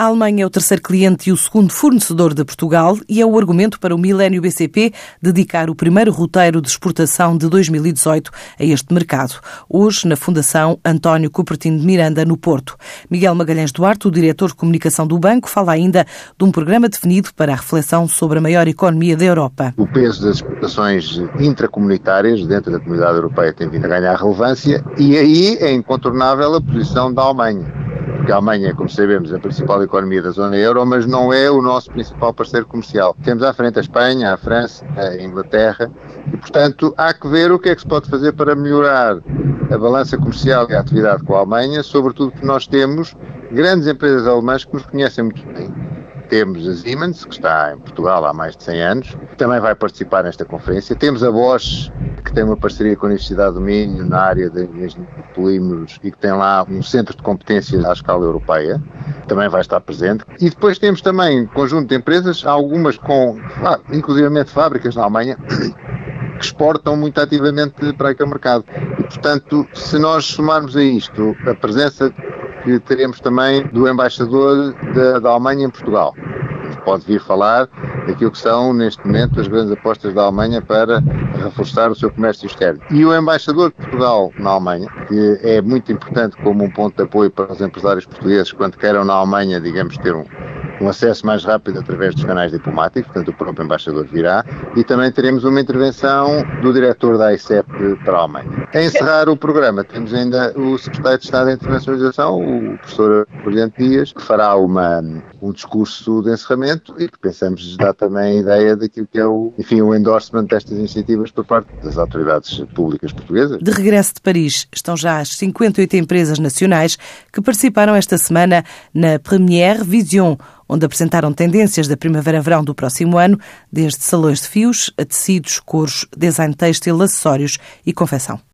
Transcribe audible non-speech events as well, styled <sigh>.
A Alemanha é o terceiro cliente e o segundo fornecedor de Portugal e é o argumento para o Milênio BCP dedicar o primeiro roteiro de exportação de 2018 a este mercado. Hoje, na Fundação António Cupertino de Miranda, no Porto. Miguel Magalhães Duarte, o diretor de comunicação do banco, fala ainda de um programa definido para a reflexão sobre a maior economia da Europa. O peso das exportações intracomunitárias dentro da comunidade europeia tem vindo a ganhar relevância e aí é incontornável a posição da Alemanha porque a Alemanha, como sabemos, é a principal economia da zona euro, mas não é o nosso principal parceiro comercial. Temos à frente a Espanha, a França, a Inglaterra, e portanto há que ver o que é que se pode fazer para melhorar a balança comercial e a atividade com a Alemanha, sobretudo porque nós temos grandes empresas alemãs que nos conhecem muito bem temos a Siemens, que está em Portugal há mais de 100 anos, também vai participar nesta conferência. Temos a Bosch, que tem uma parceria com a Universidade do Minho na área de polímeros e que tem lá um centro de competências à escala europeia, também vai estar presente. E depois temos também um conjunto de empresas, algumas com, ah, inclusivamente fábricas na Alemanha, <coughs> que exportam muito ativamente para aquele mercado. E, portanto, se nós somarmos a isto a presença que teremos também do embaixador da, da Alemanha em Portugal. Pode vir falar daquilo que são, neste momento, as grandes apostas da Alemanha para reforçar o seu comércio externo. E o embaixador de Portugal na Alemanha, que é muito importante como um ponto de apoio para os empresários portugueses quando queiram na Alemanha, digamos, ter um, um acesso mais rápido através dos canais diplomáticos, portanto o próprio embaixador virá, e também teremos uma intervenção do diretor da ICEP para a Alemanha. A encerrar o programa, temos ainda o secretário de Estado da Internacionalização, o professor Brilhante Dias, que fará uma, um discurso de encerramento e que pensamos dar também a ideia daquilo que é o, enfim, o endorsement destas iniciativas por parte das autoridades públicas portuguesas. De regresso de Paris, estão já as 58 empresas nacionais que participaram esta semana na Première Vision, onde apresentaram tendências da primavera-verão do próximo ano, desde salões de fios a tecidos, cores, design têxtil, acessórios e confecção.